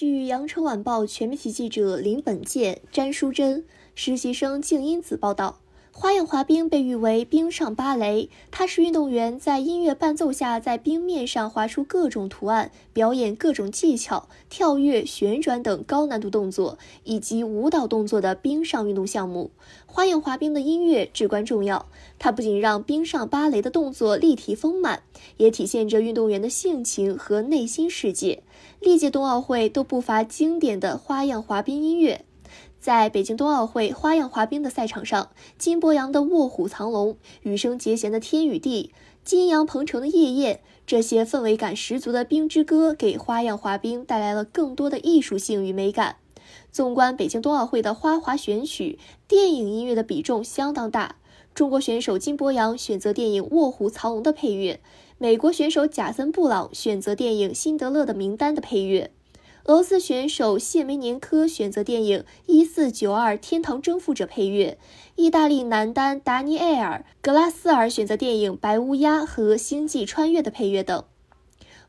据羊城晚报全媒体记者林本健、詹淑珍、实习生静因子报道。花样滑冰被誉为冰上芭蕾，它是运动员在音乐伴奏下在冰面上划出各种图案，表演各种技巧、跳跃、旋转等高难度动作以及舞蹈动作的冰上运动项目。花样滑冰的音乐至关重要，它不仅让冰上芭蕾的动作立体丰满，也体现着运动员的性情和内心世界。历届冬奥会都不乏经典的花样滑冰音乐。在北京冬奥会花样滑冰的赛场上，金博洋的《卧虎藏龙》、羽生结弦的《天与地》、金阳鹏程的《夜宴》，这些氛围感十足的冰之歌，给花样滑冰带来了更多的艺术性与美感。纵观北京冬奥会的花滑选曲，电影音乐的比重相当大。中国选手金博洋选择电影《卧虎藏龙》的配乐，美国选手贾森·布朗选择电影《辛德勒的名单》的配乐。俄罗斯选手谢梅年科选择电影《一四九二天堂征服者》配乐，意大利男单达尼埃尔·格拉斯尔选择电影《白乌鸦》和《星际穿越》的配乐等。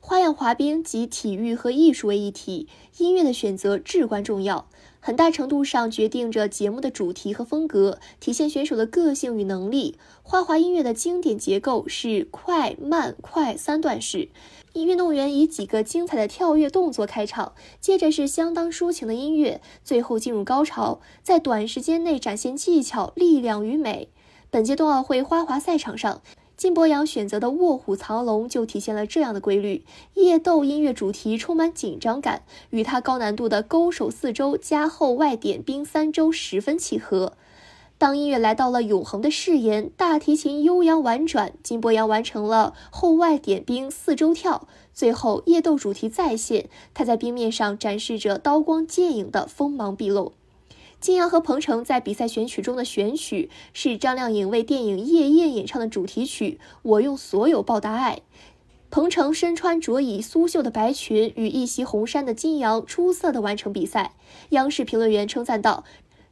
花样滑冰集体育和艺术为一体，音乐的选择至关重要。很大程度上决定着节目的主题和风格，体现选手的个性与能力。花滑音乐的经典结构是快慢快三段式，运动员以几个精彩的跳跃动作开场，接着是相当抒情的音乐，最后进入高潮，在短时间内展现技巧、力量与美。本届冬奥会花滑赛场上。金博洋选择的《卧虎藏龙》就体现了这样的规律。夜斗音乐主题充满紧张感，与他高难度的勾手四周加后外点冰三周十分契合。当音乐来到了永恒的誓言，大提琴悠扬婉转，金博洋完成了后外点冰四周跳。最后，夜斗主题再现，他在冰面上展示着刀光剑影的锋芒毕露。金阳和彭程在比赛选曲中的选曲是张靓颖为电影《夜宴》演唱的主题曲《我用所有报答爱》。彭程身穿着以苏绣的白裙，与一袭红衫的金阳出色的完成比赛。央视评论员称赞道：“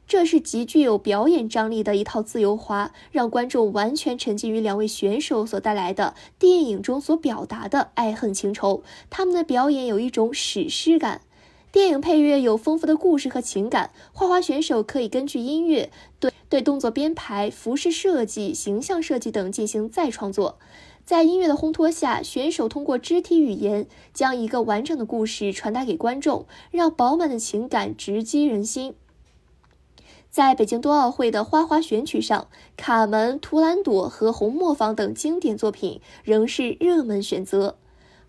这是极具有表演张力的一套自由滑，让观众完全沉浸于两位选手所带来的电影中所表达的爱恨情仇。他们的表演有一种史诗感。”电影配乐有丰富的故事和情感，花滑选手可以根据音乐对对动作编排、服饰设计、形象设计等进行再创作。在音乐的烘托下，选手通过肢体语言将一个完整的故事传达给观众，让饱满的情感直击人心。在北京冬奥会的花滑选曲上，《卡门》《图兰朵》和《红磨坊》等经典作品仍是热门选择。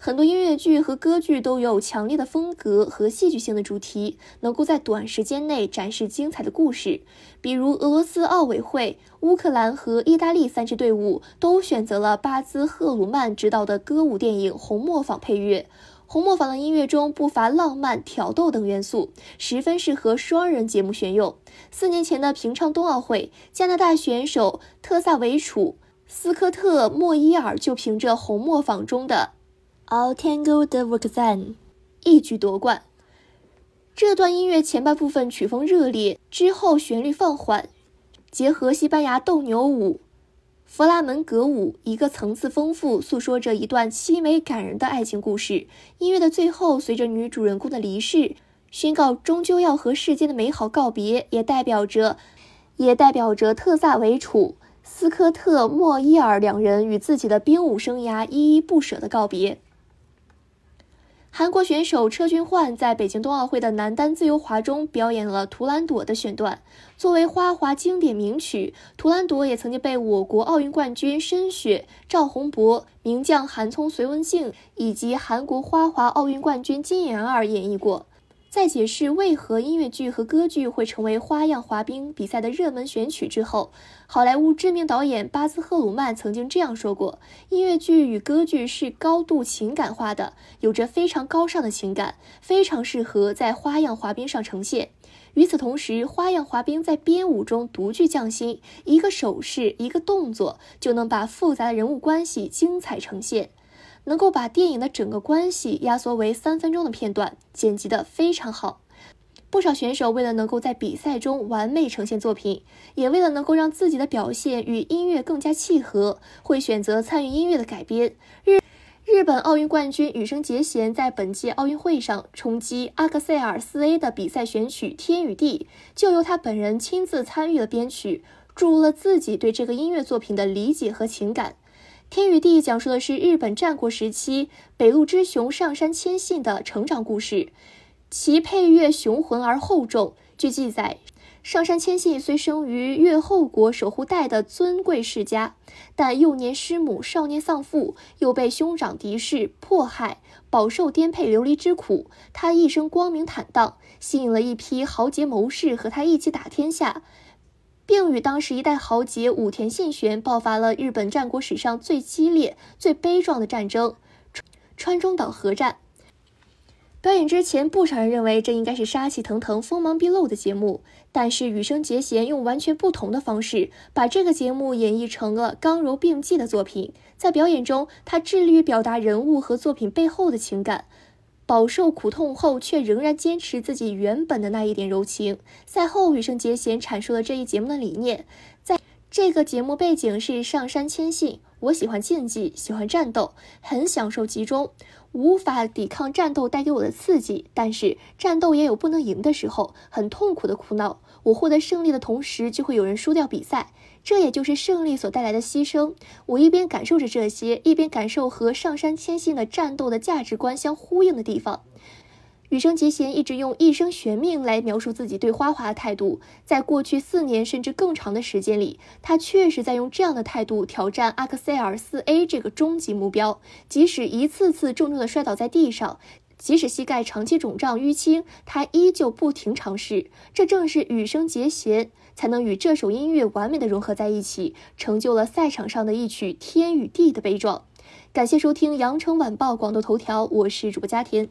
很多音乐剧和歌剧都有强烈的风格和戏剧性的主题，能够在短时间内展示精彩的故事。比如，俄罗斯奥委会、乌克兰和意大利三支队伍都选择了巴兹·赫鲁曼执导的歌舞电影《红磨坊》配乐。《红磨坊》的音乐中不乏浪漫、挑逗等元素，十分适合双人节目选用。四年前的平昌冬奥会，加拿大选手特萨维楚、斯科特莫伊尔就凭着《红磨坊》中的。All Tango de Roxanne，一举夺冠。这段音乐前半部分曲风热烈，之后旋律放缓，结合西班牙斗牛舞、弗拉门戈舞，一个层次丰富，诉说着一段凄美感人的爱情故事。音乐的最后，随着女主人公的离世，宣告终究要和世间的美好告别，也代表着，也代表着特萨维楚、斯科特莫伊尔两人与自己的冰舞生涯依依不舍的告别。韩国选手车俊焕在北京冬奥会的男单自由滑中表演了《图兰朵》的选段。作为花滑经典名曲，《图兰朵》也曾经被我国奥运冠军申雪、赵宏博、名将韩聪、隋文静以及韩国花滑奥运冠军金妍儿演绎过。在解释为何音乐剧和歌剧会成为花样滑冰比赛的热门选曲之后，好莱坞知名导演巴兹·赫鲁曼曾经这样说过：“音乐剧与歌剧是高度情感化的，有着非常高尚的情感，非常适合在花样滑冰上呈现。与此同时，花样滑冰在编舞中独具匠心，一个手势、一个动作就能把复杂的人物关系精彩呈现。”能够把电影的整个关系压缩为三分钟的片段，剪辑的非常好。不少选手为了能够在比赛中完美呈现作品，也为了能够让自己的表现与音乐更加契合，会选择参与音乐的改编。日日本奥运冠军羽生结弦在本届奥运会上冲击阿克塞尔四 A 的比赛选曲《天与地》，就由他本人亲自参与了编曲，注入了自己对这个音乐作品的理解和情感。《天与地》讲述的是日本战国时期北陆之雄上杉谦信的成长故事，其配乐雄浑而厚重。据记载。上杉谦信虽生于越后国守护代的尊贵世家，但幼年失母，少年丧父，又被兄长敌视迫害，饱受颠沛流离之苦。他一生光明坦荡，吸引了一批豪杰谋士和他一起打天下，并与当时一代豪杰武田信玄爆发了日本战国史上最激烈、最悲壮的战争——川中岛合战。表演之前，不少人认为这应该是杀气腾腾、锋芒毕露的节目，但是羽生结弦用完全不同的方式把这个节目演绎成了刚柔并济的作品。在表演中，他致力于表达人物和作品背后的情感，饱受苦痛后却仍然坚持自己原本的那一点柔情。赛后，羽生结弦阐述了这一节目的理念，在这个节目背景是上山谦信。我喜欢竞技，喜欢战斗，很享受集中，无法抵抗战斗带给我的刺激。但是战斗也有不能赢的时候，很痛苦的苦恼。我获得胜利的同时，就会有人输掉比赛，这也就是胜利所带来的牺牲。我一边感受着这些，一边感受和上山千信的战斗的价值观相呼应的地方。羽生结弦一直用一生悬命来描述自己对花滑的态度，在过去四年甚至更长的时间里，他确实在用这样的态度挑战阿克塞尔四 A 这个终极目标。即使一次次重重的摔倒在地上，即使膝盖长期肿胀淤青，他依旧不停尝试。这正是羽生结弦才能与这首音乐完美的融合在一起，成就了赛场上的一曲天与地的悲壮。感谢收听羊城晚报广东头条，我是主播佳田。